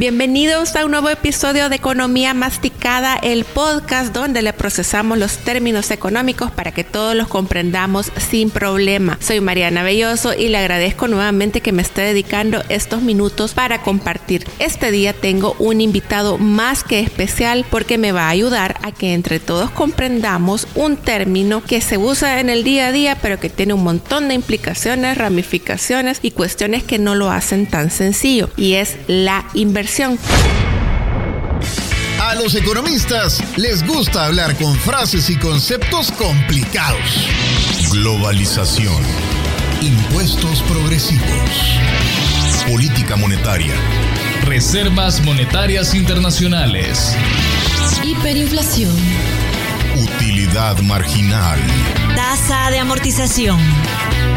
Bienvenidos a un nuevo episodio de Economía Masticada, el podcast donde le procesamos los términos económicos para que todos los comprendamos sin problema. Soy Mariana Belloso y le agradezco nuevamente que me esté dedicando estos minutos para compartir. Este día tengo un invitado más que especial porque me va a ayudar a que entre todos comprendamos un término que se usa en el día a día pero que tiene un montón de implicaciones, ramificaciones y cuestiones que no lo hacen tan sencillo y es la inversión a los economistas les gusta hablar con frases y conceptos complicados. Globalización. Impuestos progresivos. Política monetaria. Reservas monetarias internacionales. Hiperinflación. Utilidad marginal. Tasa de amortización.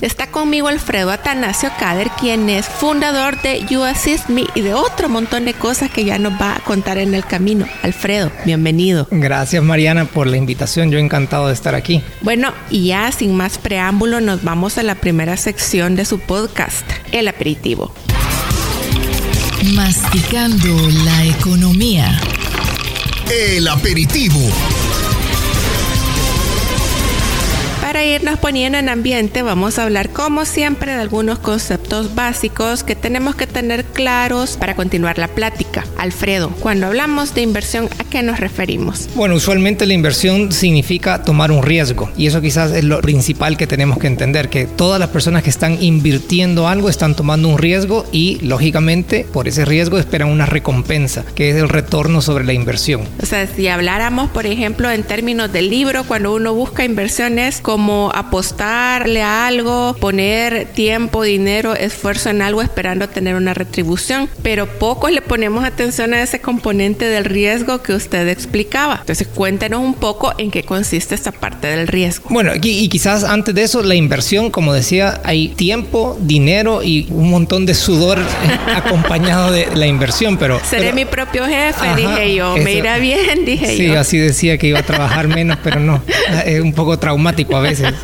Está conmigo Alfredo Atanasio Cader, quien es fundador de You Assist Me y de otro montón de cosas que ya nos va a contar en el camino. Alfredo, bienvenido. Gracias Mariana por la invitación, yo encantado de estar aquí. Bueno, y ya sin más preámbulo nos vamos a la primera sección de su podcast, el aperitivo. Masticando la economía. El aperitivo. Para irnos poniendo en ambiente, vamos a hablar como siempre de algunos conceptos básicos que tenemos que tener claros para continuar la plática. Alfredo, cuando hablamos de inversión, ¿a qué nos referimos? Bueno, usualmente la inversión significa tomar un riesgo y eso quizás es lo principal que tenemos que entender, que todas las personas que están invirtiendo algo están tomando un riesgo y lógicamente por ese riesgo esperan una recompensa, que es el retorno sobre la inversión. O sea, si habláramos, por ejemplo, en términos del libro, cuando uno busca inversiones como como apostarle a algo, poner tiempo, dinero, esfuerzo en algo esperando tener una retribución, pero pocos le ponemos atención a ese componente del riesgo que usted explicaba. Entonces cuéntenos un poco en qué consiste esta parte del riesgo. Bueno, y, quizás antes de eso, la inversión, como decía, hay tiempo, dinero y un montón de sudor acompañado de la inversión, pero... Seré mi propio jefe, dije yo, me irá bien, dije yo. Sí, así decía que iba a trabajar menos, pero no, es un poco traumático a veces veces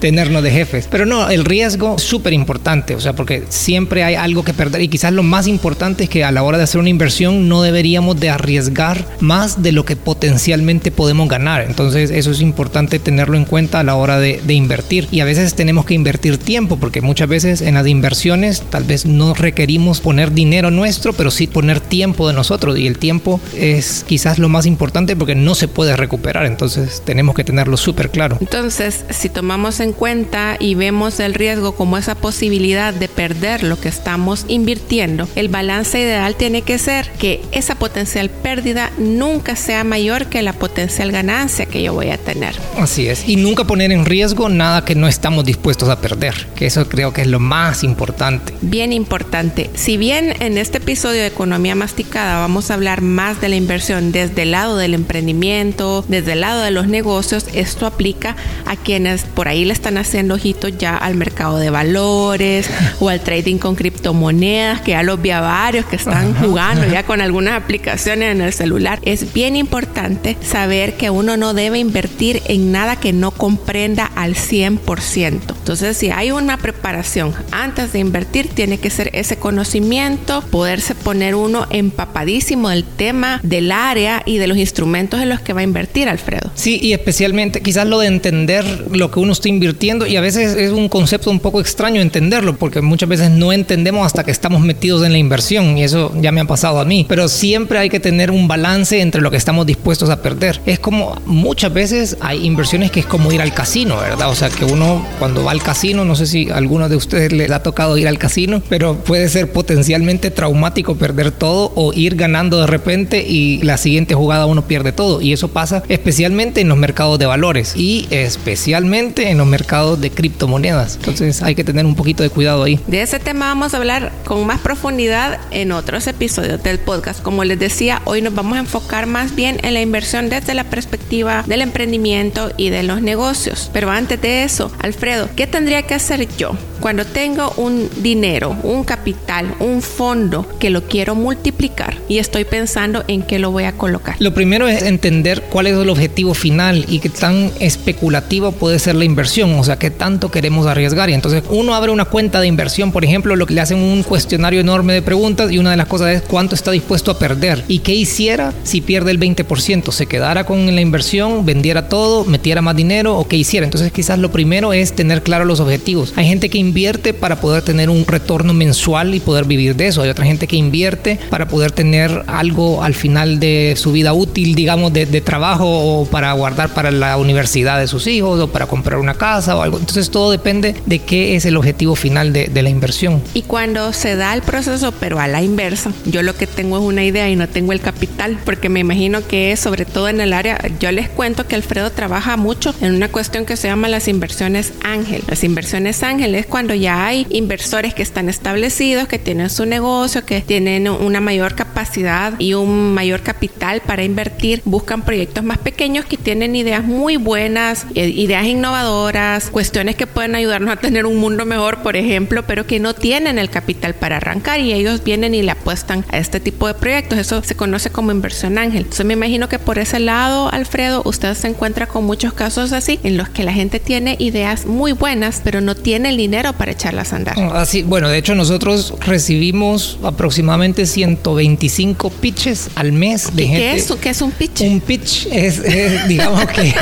tenernos de jefes. Pero no, el riesgo es súper importante, o sea, porque siempre hay algo que perder y quizás lo más importante es que a la hora de hacer una inversión no deberíamos de arriesgar más de lo que potencialmente podemos ganar. Entonces eso es importante tenerlo en cuenta a la hora de, de invertir. Y a veces tenemos que invertir tiempo, porque muchas veces en las inversiones tal vez no requerimos poner dinero nuestro, pero sí poner tiempo de nosotros. Y el tiempo es quizás lo más importante porque no se puede recuperar. Entonces tenemos que tenerlo súper claro. Entonces, si tomamos en cuenta y vemos el riesgo como esa posibilidad de perder lo que estamos invirtiendo, el balance ideal tiene que ser que esa potencial pérdida nunca sea mayor que la potencial ganancia que yo voy a tener. Así es, y nunca poner en riesgo nada que no estamos dispuestos a perder, que eso creo que es lo más importante. Bien importante. Si bien en este episodio de Economía Masticada vamos a hablar más de la inversión desde el lado del emprendimiento, desde el lado de los negocios, esto aplica a que quienes por ahí le están haciendo ojitos ya al mercado de valores o al trading con criptomonedas, que ya los vi a varios que están jugando ya con algunas aplicaciones en el celular. Es bien importante saber que uno no debe invertir en nada que no comprenda al 100%. Entonces, si hay una preparación antes de invertir, tiene que ser ese conocimiento, poderse poner uno empapadísimo del tema, del área y de los instrumentos en los que va a invertir, Alfredo. Sí, y especialmente quizás lo de entender lo que uno está invirtiendo y a veces es un concepto un poco extraño entenderlo porque muchas veces no entendemos hasta que estamos metidos en la inversión y eso ya me ha pasado a mí. Pero siempre hay que tener un balance entre lo que estamos dispuestos a perder. Es como muchas veces hay inversiones que es como ir al casino, ¿verdad? O sea, que uno cuando va al casino, no sé si a alguno de ustedes les ha tocado ir al casino, pero puede ser potencialmente traumático perder todo o ir ganando de repente y la siguiente jugada uno pierde todo. Y eso pasa especialmente en los mercados de valores y especialmente en los mercados de criptomonedas. Entonces hay que tener un poquito de cuidado ahí. De ese tema vamos a hablar con más profundidad en otros episodios del podcast. Como les decía, hoy nos vamos a enfocar más bien en la inversión desde la perspectiva del emprendimiento y de los negocios. Pero antes de eso, Alfredo, ¿qué tendría que hacer yo cuando tengo un dinero, un capital, un fondo que lo quiero multiplicar y estoy pensando en qué lo voy a colocar? Lo primero es entender cuál es el objetivo final y qué tan especulativo puede ser la inversión, o sea, qué tanto queremos arriesgar. Y entonces uno abre una cuenta de inversión, por ejemplo, lo que le hacen un cuestionario enorme de preguntas y una de las cosas es cuánto está dispuesto a perder y qué hiciera si pierde el 20%, se quedara con la inversión, vendiera todo, metiera más dinero o qué hiciera. Entonces quizás lo primero es tener claro los objetivos. Hay gente que invierte para poder tener un retorno mensual y poder vivir de eso. Hay otra gente que invierte para poder tener algo al final de su vida útil, digamos, de, de trabajo o para guardar para la universidad de sus hijos o para comprar una casa o algo. Entonces todo depende de qué es el objetivo final de, de la inversión. Y cuando se da el proceso, pero a la inversa, yo lo que tengo es una idea y no tengo el capital, porque me imagino que es sobre todo en el área, yo les cuento que Alfredo trabaja mucho en una cuestión que se llama las inversiones ángel. Las inversiones ángel es cuando ya hay inversores que están establecidos, que tienen su negocio, que tienen una mayor capacidad y un mayor capital para invertir, buscan proyectos más pequeños que tienen ideas muy buenas, eh, ideas innovadoras, cuestiones que pueden ayudarnos a tener un mundo mejor, por ejemplo, pero que no tienen el capital para arrancar y ellos vienen y le apuestan a este tipo de proyectos. Eso se conoce como inversión ángel. Entonces me imagino que por ese lado, Alfredo, usted se encuentra con muchos casos así en los que la gente tiene ideas muy buenas, pero no tiene el dinero para echarlas a andar. Así, bueno, de hecho nosotros recibimos aproximadamente 125 pitches al mes de ¿Qué gente. es, ¿Qué es un pitch? Un pitch es, es, digamos que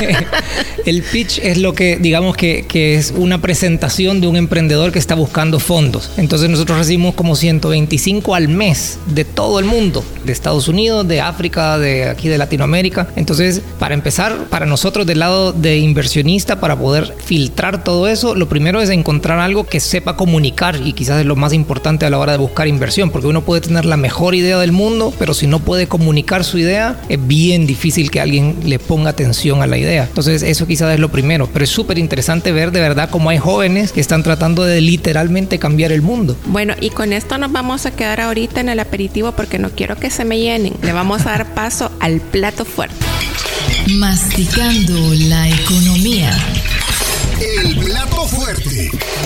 el pitch es lo que digamos que, que, es una presentación de un emprendedor que está buscando fondos. Entonces nosotros recibimos como 125 al mes de todo el mundo, de Estados Unidos, de África, de aquí de Latinoamérica. Entonces, para empezar, para nosotros del lado de inversionista, para poder filtrar todo eso, lo primero es encontrar algo que sepa comunicar y quizás es lo más importante a la hora de buscar inversión, porque uno puede tener la mejor idea del mundo, pero si no puede comunicar su idea, es bien difícil que alguien le ponga atención a la idea. Entonces, eso quizás es lo primero, pero es súper interesante ver de verdad cómo hay jóvenes que están tratando de literalmente cambiar el mundo. Bueno, y con esto nos vamos a quedar ahorita en el aperitivo porque no quiero que se me llenen. Le vamos a dar paso al plato fuerte. Masticando la economía. Fuerte.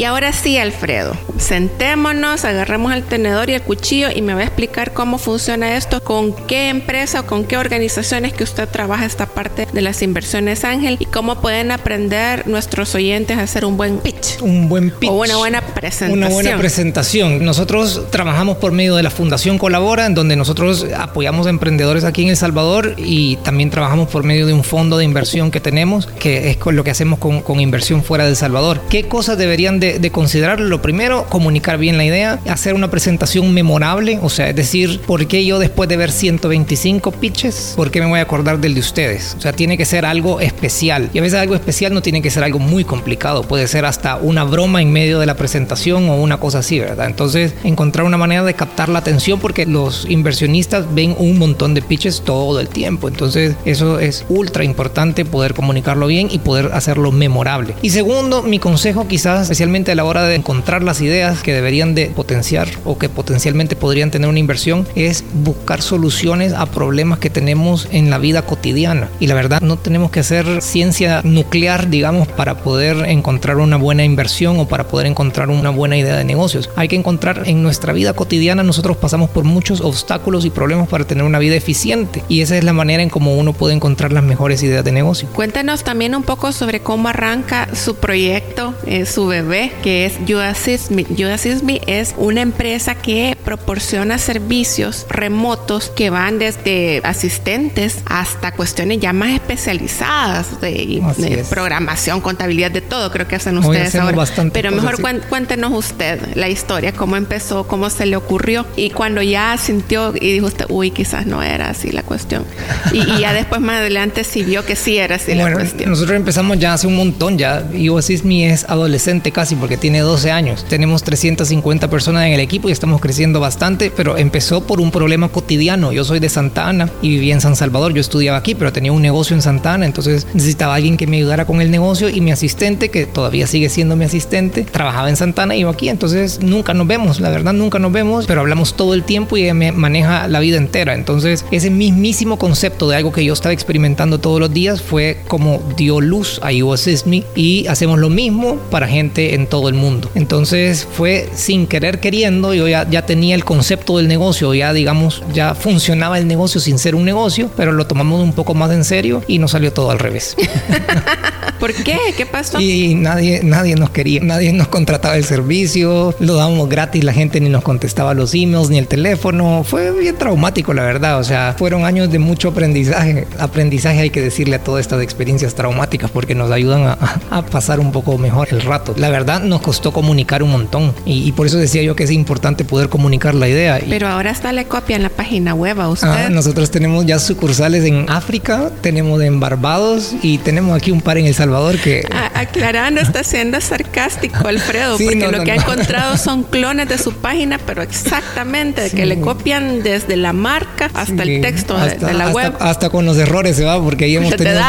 Y ahora sí, Alfredo, sentémonos, agarremos el tenedor y el cuchillo y me va a explicar cómo funciona esto, con qué empresa o con qué organizaciones que usted trabaja esta parte de las inversiones Ángel y cómo pueden aprender nuestros oyentes a hacer un buen pitch. Un buen pitch. O una buena presentación. Una buena presentación. Nosotros trabajamos por medio de la Fundación Colabora, en donde nosotros apoyamos a emprendedores aquí en El Salvador y también trabajamos por medio de un fondo de inversión que tenemos, que es con lo que hacemos con, con inversión fuera de El Salvador. ¿Qué cosas deberían de, de, considerar? Lo primero, comunicar bien la idea, hacer una presentación memorable, o sea, es decir, ¿por qué yo después de ver 125 pitches, por qué me voy a acordar del de ustedes? O sea, tiene que ser algo especial. Y a veces algo especial no tiene que ser algo muy complicado, puede ser hasta una broma en medio de la presentación o una cosa así, ¿verdad? Entonces, encontrar una manera de captar la atención porque los inversionistas ven un montón de pitches todo el tiempo. Entonces, eso es ultra importante poder comunicarlo bien y poder hacerlo memorable. Y segundo, mi consejo quizás especialmente a la hora de encontrar las ideas que deberían de potenciar o que potencialmente podrían tener una inversión es buscar soluciones a problemas que tenemos en la vida cotidiana. Y la verdad, no tenemos que hacer ciencia nuclear, digamos, para poder encontrar una buena inversión o para poder encontrar una buena idea de negocios. Hay que encontrar en nuestra vida cotidiana, nosotros pasamos por muchos obstáculos y problemas para tener una vida eficiente. Y esa es la manera en cómo uno puede encontrar las mejores ideas de negocio. Cuéntanos también un poco sobre cómo arranca su proyecto, eh, su bebé, que es You Assist Me. You Assist Me es una empresa que proporciona servicios remotos que van desde asistentes hasta cuestiones ya más especializadas de, de programación, contabilidad, de todo. Creo que hacen ustedes ahora. Pero mejor cuéntenos usted la historia, cómo empezó, cómo se le ocurrió y cuando ya sintió y dijo usted, uy, quizás no era así la cuestión. Y, ya después más adelante sí vio que sí era así la cuestión. Nosotros empezamos ya hace un montón, ya. Yo Mi es adolescente casi porque tiene 12 años. Tenemos 350 personas en el equipo y estamos creciendo bastante, pero empezó por un problema cotidiano. Yo soy de Santa Ana y vivía en San Salvador. Yo estudiaba aquí, pero tenía un negocio en Santa Ana, entonces necesitaba alguien que me ayudara con el negocio y mi asistente, que todavía sigue siendo mi asistente, trabajaba en Santa Ana y yo aquí. Entonces nunca nos vemos, la verdad nunca nos vemos, pero hablamos todo el tiempo y ella me maneja la vida entera. Entonces ese mismísimo concepto de algo que yo estaba experimentando todos los días fue como dio luz a You Assist Me y hacemos lo mismo para gente en todo el mundo. Entonces fue sin querer queriendo, yo ya, ya tenía el concepto del negocio, ya digamos, ya funcionaba el negocio sin ser un negocio, pero lo tomamos un poco más en serio y nos salió todo al revés. ¿Por qué? ¿Qué pasó? Y nadie, nadie nos quería, nadie nos contrataba el servicio, lo dábamos gratis, la gente ni nos contestaba los emails ni el teléfono. Fue bien traumático, la verdad. O sea, fueron años de mucho aprendizaje. Aprendizaje hay que decirle a todas estas experiencias traumáticas porque nos ayudan a, pasar un poco mejor el rato. La verdad nos costó comunicar un montón y, por eso decía yo que es importante poder comunicar la idea. Pero ahora está la copia en la página web a usted. Ah, nosotros tenemos ya sucursales en África, tenemos en Barbados y tenemos aquí un par en El Salvador que... aclarando, está siendo sarcástico Alfredo, porque lo que ha encontrado son clones de su página, pero exactamente, que le copian desde la marca hasta el texto de, la web. Hasta con los errores se va, porque ahí hemos tenido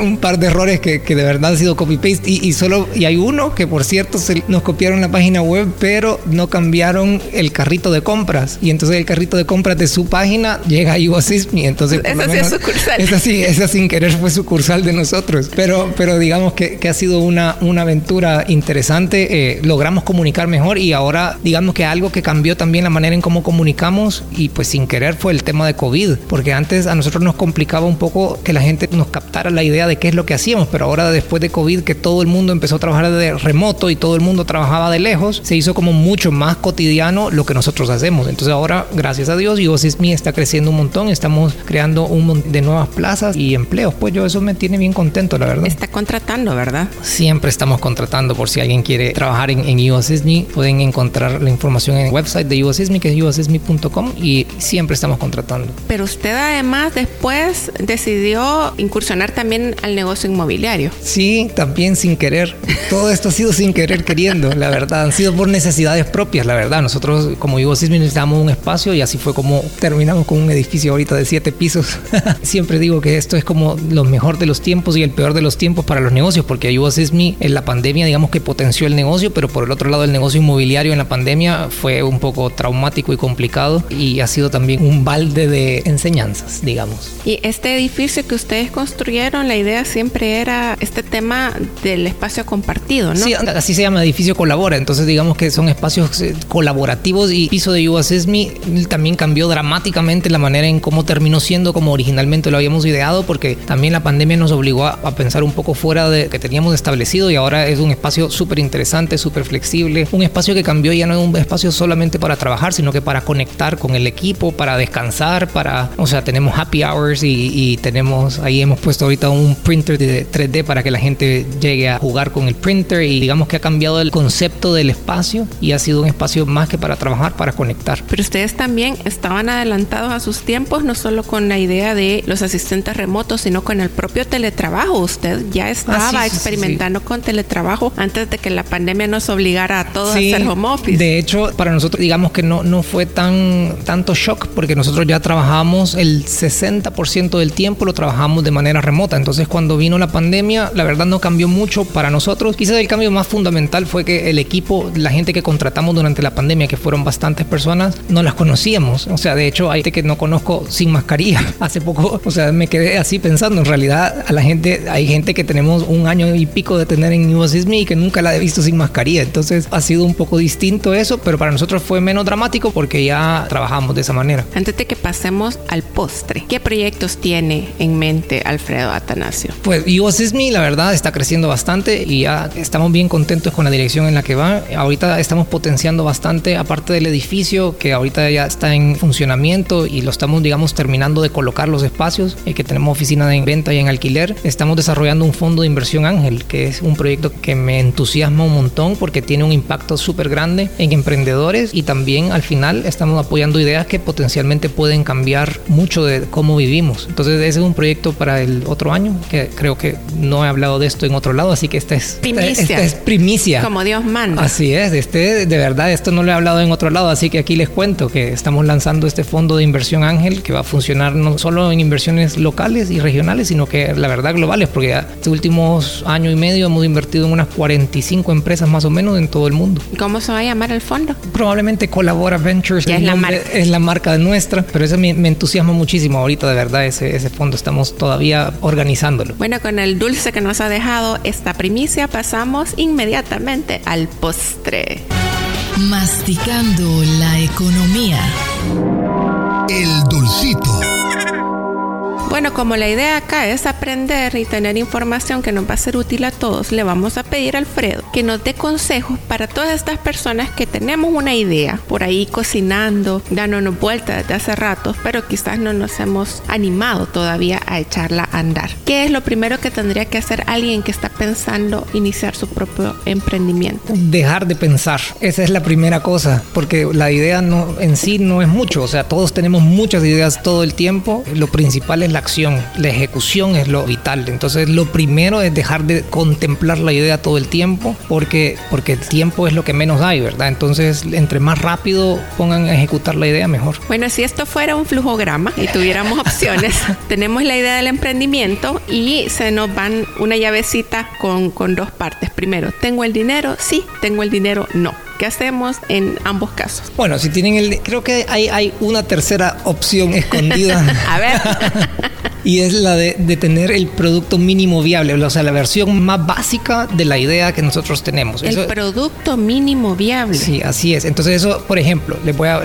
un, par de errores que, de verdad han sido copy-paste y, y, solo, y hay uno que por cierto se, nos copiaron la página web, pero no cambiaron el carrito de compras. Y entonces el carrito de compras de su página llega a y Entonces, esa sí es sucursal. Esa sí, esa sin querer fue sucursal de nosotros. Pero, pero digamos que, que, ha sido una, una aventura interesante. Eh, logramos comunicar mejor y ahora digamos que algo que cambió también la manera en cómo comunicamos y pues sin querer fue el tema de COVID, porque antes a nosotros nos complicaba un poco que la gente nos captara la idea de qué es lo que hacíamos, pero ahora después de COVID que todo el mundo empezó a trabajar de remoto y todo el mundo trabajaba de lejos, se hizo como mucho más cotidiano lo que nosotros hacemos. Entonces ahora, gracias a Dios, me está creciendo un montón, estamos creando un montón de nuevas plazas y empleos. Pues yo eso me tiene bien contento, la verdad contratando, ¿verdad? Siempre estamos contratando por si alguien quiere trabajar en, en. Pueden encontrar la información en el website de USSME, que es ussme.com y siempre estamos contratando. Pero usted además después decidió incursionar también al negocio inmobiliario. Sí, también sin querer. Todo esto ha sido sin querer queriendo, la verdad. Han sido por necesidades propias, la verdad. Nosotros como USSME necesitamos un espacio y así fue como terminamos con un edificio ahorita de siete pisos. Siempre digo que esto es como lo mejor de los tiempos y el peor de los tiempos para los negocios, porque ayudas es mi en la pandemia, digamos que potenció el negocio, pero por el otro lado el negocio inmobiliario en la pandemia fue un poco traumático y complicado y ha sido también un balde de enseñanzas, digamos. Y este edificio que ustedes construyeron, la idea siempre era este tema del espacio compartido, ¿no? Sí, así se llama edificio colabora, entonces digamos que son espacios eh, colaborativos y piso de Yuba Sesmi también cambió dramáticamente la manera en cómo terminó siendo como originalmente lo habíamos ideado, porque también la pandemia nos obligó a, a pensar un poco fuera de que teníamos establecido y ahora es un espacio súper interesante, súper flexible, un espacio que cambió ya no es un espacio solamente para trabajar, sino que para conectar con el equipo, para descansar, para, o sea, tenemos happy hours y, tenemos, ahí hemos puesto ahorita un printer de 3D para que la gente llegue a jugar con el printer y digamos que ha cambiado el concepto del espacio y ha sido un espacio más que para trabajar, para conectar. Pero ustedes también estaban adelantados a sus tiempos, no solo con la idea de los asistentes remotos, sino con el propio teletrabajo. Usted ya ah, estaba experimentando con teletrabajo antes de que la pandemia nos obligara a todos a hacer home office. De hecho, para nosotros digamos que no, no fue tan tanto shock porque nosotros ya trabajamos el 60% del tiempo lo trabajamos de manera remota. Entonces, cuando vino la pandemia, la verdad no cambió mucho para nosotros. Quizás el cambio más fundamental fue que el equipo, la gente que contratamos durante la pandemia, que fueron bastantes personas, no las conocíamos. O sea, de hecho, hay gente que no conozco sin mascarilla. Hace poco, o sea, me quedé así pensando, en realidad a la gente, hay gente que tenemos un año y pico de tener en New y que nunca la he visto sin mascarilla. Entonces ha sido un poco distinto eso, pero para nosotros fue menos dramático porque ya trabajamos de esa manera. Antes de que pasemos al postre, ¿qué proyectos tiene en mente Alfredo Atanasio? Pues USSME la verdad está creciendo bastante y ya estamos bien contentos con la dirección en la que va. Ahorita estamos potenciando bastante, aparte del edificio que ahorita ya está en funcionamiento y lo estamos, digamos, terminando de colocar los espacios, y que tenemos oficina de venta y en alquiler. Estamos desarrollando un fondo de inversión Ángel, que es un proyecto que me entusiasma un montón porque tiene un impacto súper grande en emprendedores y también al final estamos apoyando ideas que potencialmente pueden cambiar mucho de cómo vivimos. Entonces ese es un proyecto para el otro año, que creo que no he hablado de esto en otro lado, así que esta es primicia. Esta, es primicia. Como Dios manda. Así es, este, de verdad esto no lo he hablado en otro lado, así que aquí les cuento que estamos lanzando este fondo de inversión Ángel que va a funcionar no solo en inversiones locales y regionales, sino que la verdad globales, porque ya este últimos año y medio hemos invertido en unas 45 empresas más o menos en todo el mundo. ¿Cómo se va a llamar el fondo? Probablemente Colabora Ventures. es, la marca. es la marca nuestra, pero eso me, me, entusiasma muchísimo ahorita, de verdad, ese, ese fondo. Estamos todavía organizándolo. Bueno, con el dulce que nos ha dejado esta primicia, pasamos inmediatamente al postre. Masticando la economía. El dulcito. Bueno, como la idea acá es aprender y tener información que nos va a ser útil a todos, le vamos a pedir a Alfredo que nos dé consejos para todas estas personas que tenemos una idea por ahí cocinando, dándonos vueltas desde hace rato, pero quizás no nos hemos animado todavía a echarla a andar. ¿Qué es lo primero que tendría que hacer alguien que está pensando iniciar su propio emprendimiento? Dejar de pensar, esa es la primera cosa, porque la idea no, en sí no es mucho, o sea, todos tenemos muchas ideas todo el tiempo, lo principal es la acción, la ejecución es lo vital. Entonces lo primero es dejar de contemplar la idea todo el tiempo porque, porque el tiempo es lo que menos hay, ¿verdad? Entonces entre más rápido pongan a ejecutar la idea, mejor. Bueno, si esto fuera un flujograma y tuviéramos opciones, tenemos la idea del emprendimiento y se nos van una llavecita con, con dos partes. Primero, ¿tengo el dinero? Sí, tengo el dinero, no. ¿Qué hacemos en ambos casos? Bueno, si tienen el... Creo que hay, hay una tercera opción escondida. A ver. y es la de, de, tener el producto mínimo viable, o sea, la versión más básica de la idea que nosotros tenemos. El eso, producto mínimo viable. Sí, así es. Entonces eso, por ejemplo, les, voy a,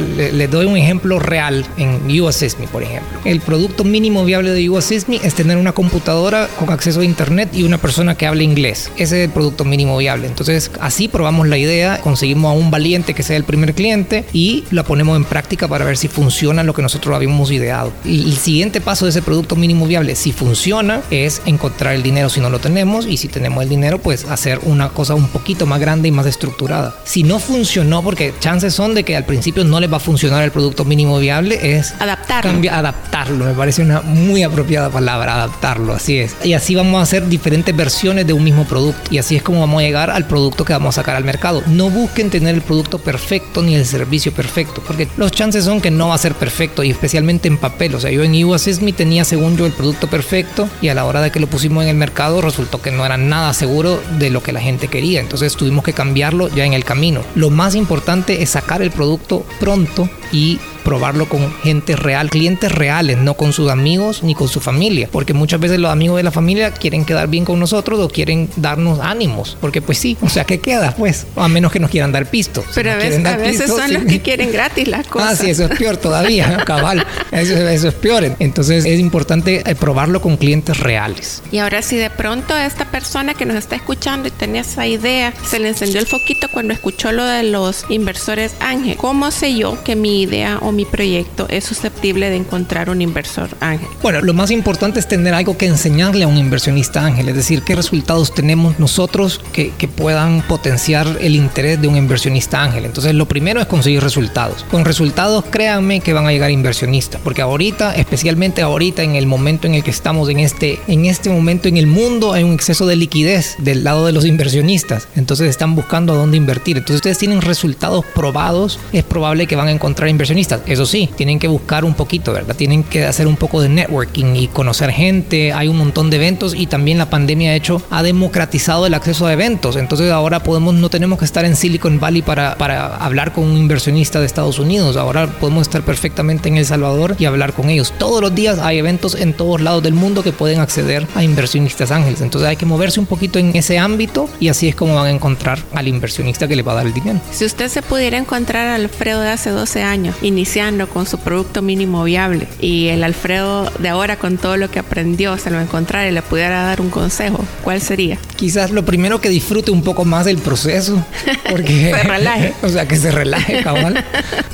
doy un ejemplo real en UASISME, por ejemplo. El producto mínimo viable de UASISME es tener una computadora con acceso a Internet y una persona que hable inglés. Ese es el producto mínimo viable. Entonces así probamos la idea, conseguimos a un valiente que sea el primer cliente y la ponemos en práctica para ver si funciona lo que nosotros habíamos ideado. Y el siguiente paso de ese producto mínimo viable, si funciona, es encontrar el dinero si no lo tenemos y si tenemos el dinero, pues hacer una cosa un poquito más grande y más estructurada. Si no funcionó, porque chances son de que al principio no les va a funcionar el producto mínimo viable, es adaptarlo. Cambia, adaptarlo, me parece una muy apropiada palabra, adaptarlo, así es. Y así vamos a hacer diferentes versiones de un mismo producto y así es como vamos a llegar al producto que vamos a sacar al mercado. No busquen tener el producto perfecto ni el servicio perfecto, porque los chances son que no va a ser perfecto y especialmente en papel. O sea, yo en UASISMI tenía según yo el producto perfecto y a la hora de que lo pusimos en el mercado resultó que no era nada seguro de lo que la gente quería. Entonces tuvimos que cambiarlo ya en el camino. Lo más importante es sacar el producto pronto y probarlo con gente real, clientes reales, no con sus amigos ni con su familia, porque muchas veces los amigos de la familia quieren quedar bien con nosotros o quieren darnos ánimos, porque pues sí, o sea, ¿qué queda? Pues, a menos que nos quieran dar pisto. Si Pero a veces, a veces pisto, son sí. los que quieren gratis las cosas. Ah, sí, eso es peor todavía, cabal, eso, eso, es peor. Entonces es importante probarlo con clientes reales. Y ahora si de pronto esta persona que nos está escuchando y tenía esa idea, se le encendió el foquito cuando escuchó lo de los inversores Ángel, ¿cómo sé yo que mi idea o mi proyecto es susceptible de encontrar un inversor ángel? Bueno, lo más importante es tener algo que enseñarle a un inversionista ángel, es decir, qué resultados tenemos nosotros que, puedan potenciar el interés de un inversionista ángel. Entonces, lo primero es conseguir resultados. Con resultados, créanme que van a llegar inversionistas, porque ahorita, especialmente ahorita en el momento en el que estamos en este, en este momento en el mundo, hay un exceso de liquidez del lado de los inversionistas. Entonces, están buscando a dónde invertir. Entonces, ustedes tienen resultados probados, es probable que van a encontrar inversionistas Eso sí, tienen que buscar un poquito, ¿verdad? Tienen que hacer un poco de networking y conocer gente. Hay un montón de eventos y también la pandemia ha hecho, ha democratizado el acceso a eventos. Entonces ahora podemos, no tenemos que estar en Silicon Valley para, para hablar con un inversionista de Estados Unidos. Ahora podemos estar perfectamente en El Salvador y hablar con ellos. Todos los días hay eventos en todos lados del mundo que pueden acceder a inversionistas ángeles. Entonces hay que moverse un poquito en ese ámbito y así es como van a encontrar al inversionista que le va a dar el dinero. Si usted se pudiera encontrar al Alfredo de hace 12 años, iniciando con su producto mínimo viable, y el Alfredo de ahora con todo lo que aprendió se lo encontrara y le pudiera dar un consejo, ¿cuál sería? Quizás lo primero que disfrute un poco más del proceso, porque se relaje. o sea, que se relaje, cabal,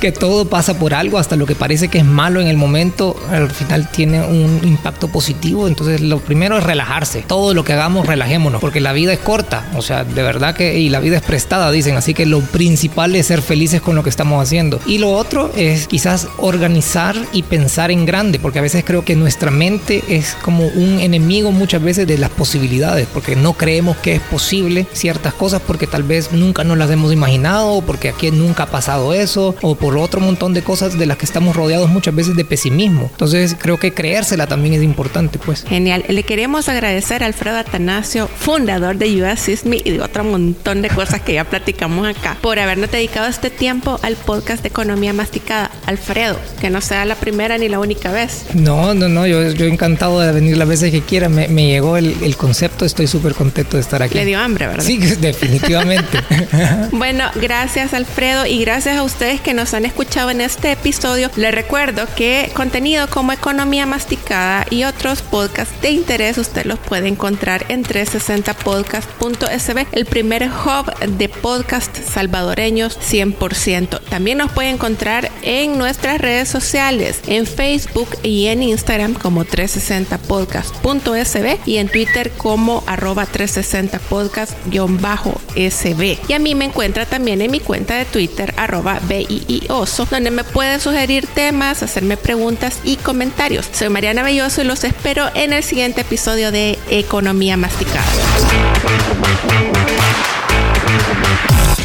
que todo pasa por algo, hasta lo que parece que es malo en el momento, al final tiene un impacto positivo, entonces lo primero es relajarse. Todo lo que hagamos, relajémonos, porque la vida es corta, o sea, de verdad que y la vida es prestada, dicen, así que lo principal es ser felices con lo que estamos haciendo. Y lo otro es quizás organizar y pensar en grande, porque a veces creo que nuestra mente es como un enemigo muchas veces de las posibilidades, porque no creemos que es posible ciertas cosas porque tal vez nunca nos las hemos imaginado, o porque aquí nunca ha pasado eso, o por otro montón de cosas de las que estamos rodeados muchas veces de pesimismo. Entonces creo que creérsela también es importante, pues. Genial. Le queremos agradecer a Alfredo Atanasio, fundador de US y de otro montón de cosas que ya platicamos acá, por habernos dedicado este tiempo al podcast de Economía Masticada. Alfredo, que no sea la primera ni la única vez. No, no, no, yo, yo encantado de venir las veces que quiera. Me, me llegó el, el, concepto, estoy súper contento de estar aquí. Le dio hambre, ¿verdad? Sí, definitivamente. bueno, gracias Alfredo y gracias a ustedes que nos han escuchado en este episodio. Les recuerdo que contenido como Economía Masticada y otros podcasts de interés usted los puede encontrar en 360podcast.sb, el primer hub de podcast salvadoreños 100%. También nos puede encontrar en nuestras redes sociales, en Facebook y en Instagram como 360podcast.sb y en Twitter como arroba 360podcast-sb. Y a mí me encuentra también en mi cuenta de Twitter arroba BIIOSO, donde me puede sugerir temas, hacerme preguntas y comentarios. Soy Mariana Belloso y los espero en el siguiente episodio de Economía Masticada.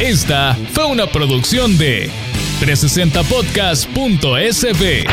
Esta fue una producción de 360podcast.sb.